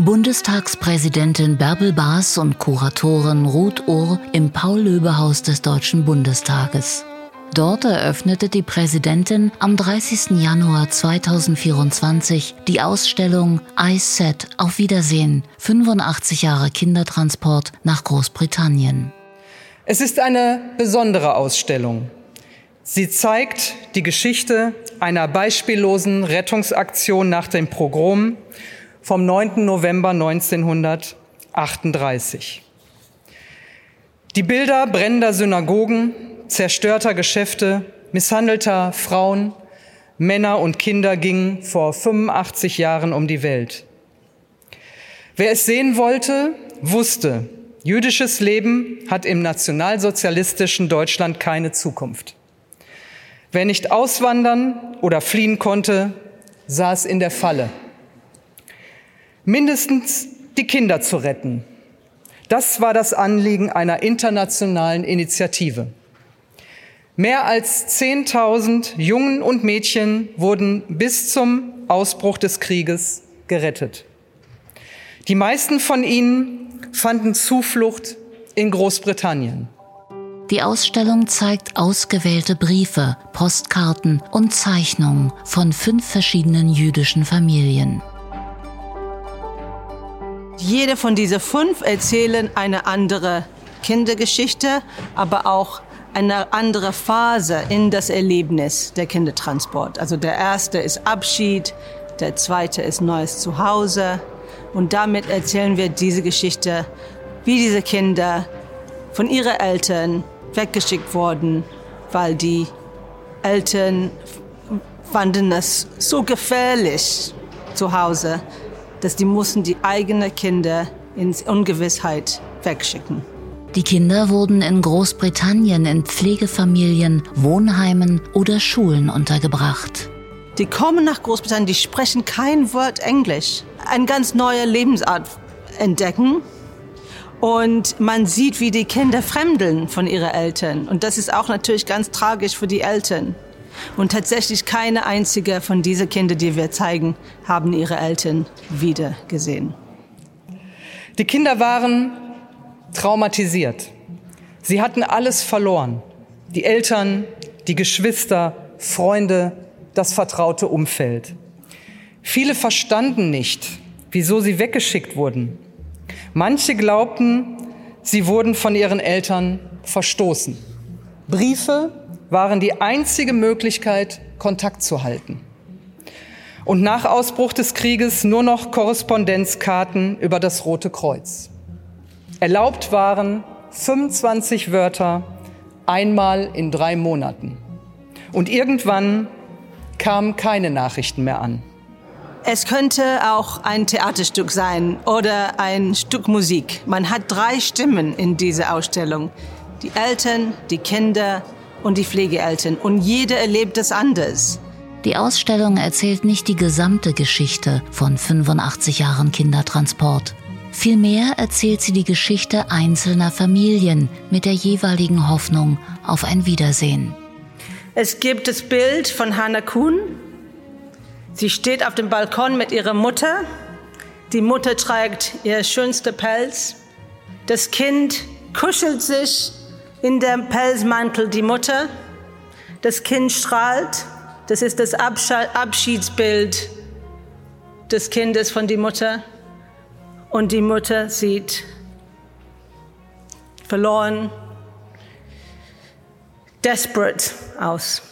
Bundestagspräsidentin Bärbel Baas und Kuratorin Ruth Ohr im Paul-Löbe-Haus des Deutschen Bundestages. Dort eröffnete die Präsidentin am 30. Januar 2024 die Ausstellung I Set Auf Wiedersehen 85 Jahre Kindertransport nach Großbritannien. Es ist eine besondere Ausstellung. Sie zeigt die Geschichte einer beispiellosen Rettungsaktion nach dem Pogrom vom 9. November 1938. Die Bilder brennender Synagogen, zerstörter Geschäfte, misshandelter Frauen, Männer und Kinder gingen vor 85 Jahren um die Welt. Wer es sehen wollte, wusste, jüdisches Leben hat im nationalsozialistischen Deutschland keine Zukunft. Wer nicht auswandern oder fliehen konnte, saß in der Falle. Mindestens die Kinder zu retten. Das war das Anliegen einer internationalen Initiative. Mehr als 10.000 Jungen und Mädchen wurden bis zum Ausbruch des Krieges gerettet. Die meisten von ihnen fanden Zuflucht in Großbritannien. Die Ausstellung zeigt ausgewählte Briefe, Postkarten und Zeichnungen von fünf verschiedenen jüdischen Familien. Jede von diesen fünf erzählen eine andere Kindergeschichte, aber auch eine andere Phase in das Erlebnis der Kindertransport. Also der erste ist Abschied, der zweite ist neues Zuhause. Und damit erzählen wir diese Geschichte, wie diese Kinder von ihren Eltern weggeschickt wurden, weil die Eltern fanden es so gefährlich zu Hause, dass die mussten die eigenen Kinder in Ungewissheit wegschicken. Die Kinder wurden in Großbritannien in Pflegefamilien, Wohnheimen oder Schulen untergebracht. Die kommen nach Großbritannien, die sprechen kein Wort Englisch. Eine ganz neue Lebensart entdecken und man sieht, wie die Kinder fremdeln von ihren Eltern. Und das ist auch natürlich ganz tragisch für die Eltern. Und tatsächlich keine einzige von diesen Kindern, die wir zeigen, haben ihre Eltern wieder gesehen. Die Kinder waren traumatisiert. Sie hatten alles verloren. Die Eltern, die Geschwister, Freunde, das vertraute Umfeld. Viele verstanden nicht, wieso sie weggeschickt wurden. Manche glaubten, sie wurden von ihren Eltern verstoßen. Briefe waren die einzige Möglichkeit, Kontakt zu halten. Und nach Ausbruch des Krieges nur noch Korrespondenzkarten über das Rote Kreuz. Erlaubt waren 25 Wörter einmal in drei Monaten. Und irgendwann kamen keine Nachrichten mehr an. Es könnte auch ein Theaterstück sein oder ein Stück Musik. Man hat drei Stimmen in dieser Ausstellung. Die Eltern, die Kinder und die Pflegeeltern. Und jeder erlebt es anders. Die Ausstellung erzählt nicht die gesamte Geschichte von 85 Jahren Kindertransport. Vielmehr erzählt sie die Geschichte einzelner Familien mit der jeweiligen Hoffnung auf ein Wiedersehen. Es gibt das Bild von Hannah Kuhn, Sie steht auf dem Balkon mit ihrer Mutter. Die Mutter trägt ihr schönster Pelz. Das Kind kuschelt sich in dem Pelzmantel die Mutter. Das Kind strahlt. Das ist das Abschiedsbild des Kindes von der Mutter. Und die Mutter sieht verloren, desperate aus.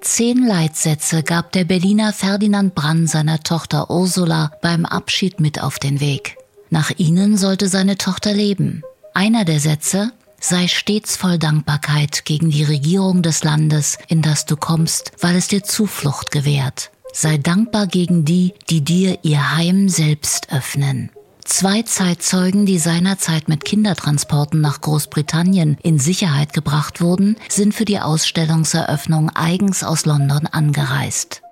Zehn Leitsätze gab der Berliner Ferdinand Brann seiner Tochter Ursula beim Abschied mit auf den Weg. Nach ihnen sollte seine Tochter leben. Einer der Sätze sei stets voll Dankbarkeit gegen die Regierung des Landes, in das du kommst, weil es dir Zuflucht gewährt. Sei dankbar gegen die, die dir ihr Heim selbst öffnen. Zwei Zeitzeugen, die seinerzeit mit Kindertransporten nach Großbritannien in Sicherheit gebracht wurden, sind für die Ausstellungseröffnung eigens aus London angereist.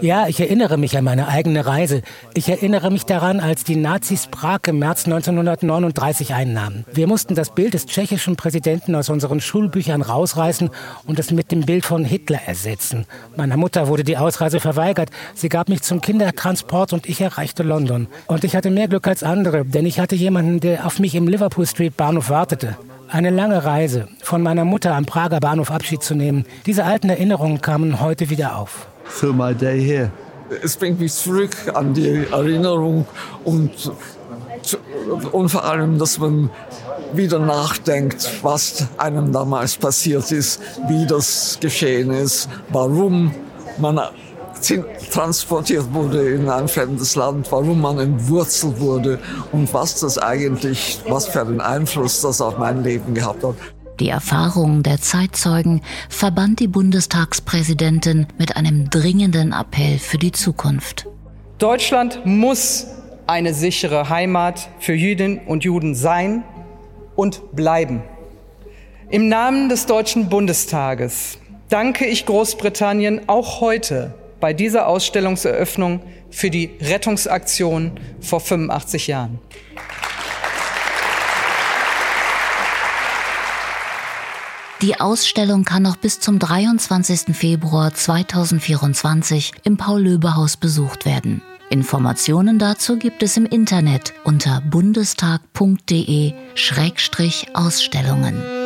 Ja, ich erinnere mich an meine eigene Reise. Ich erinnere mich daran, als die Nazis Prag im März 1939 einnahmen. Wir mussten das Bild des tschechischen Präsidenten aus unseren Schulbüchern rausreißen und es mit dem Bild von Hitler ersetzen. Meiner Mutter wurde die Ausreise verweigert. Sie gab mich zum Kindertransport und ich erreichte London. Und ich hatte mehr Glück als andere, denn ich hatte jemanden, der auf mich im Liverpool Street Bahnhof wartete. Eine lange Reise, von meiner Mutter am Prager Bahnhof Abschied zu nehmen. Diese alten Erinnerungen kamen heute wieder auf. So my day here. Es bringt mich zurück an die Erinnerung und, und vor allem, dass man wieder nachdenkt, was einem damals passiert ist, wie das geschehen ist, warum man transportiert wurde in ein fremdes Land, warum man entwurzelt wurde und was das eigentlich, was für einen Einfluss das auf mein Leben gehabt hat. Die Erfahrung der Zeitzeugen verband die Bundestagspräsidentin mit einem dringenden Appell für die Zukunft. Deutschland muss eine sichere Heimat für Jüdinnen und Juden sein und bleiben. Im Namen des Deutschen Bundestages danke ich Großbritannien auch heute bei dieser Ausstellungseröffnung für die Rettungsaktion vor 85 Jahren. Die Ausstellung kann noch bis zum 23. Februar 2024 im Paul-Löbe-Haus besucht werden. Informationen dazu gibt es im Internet unter bundestag.de-ausstellungen.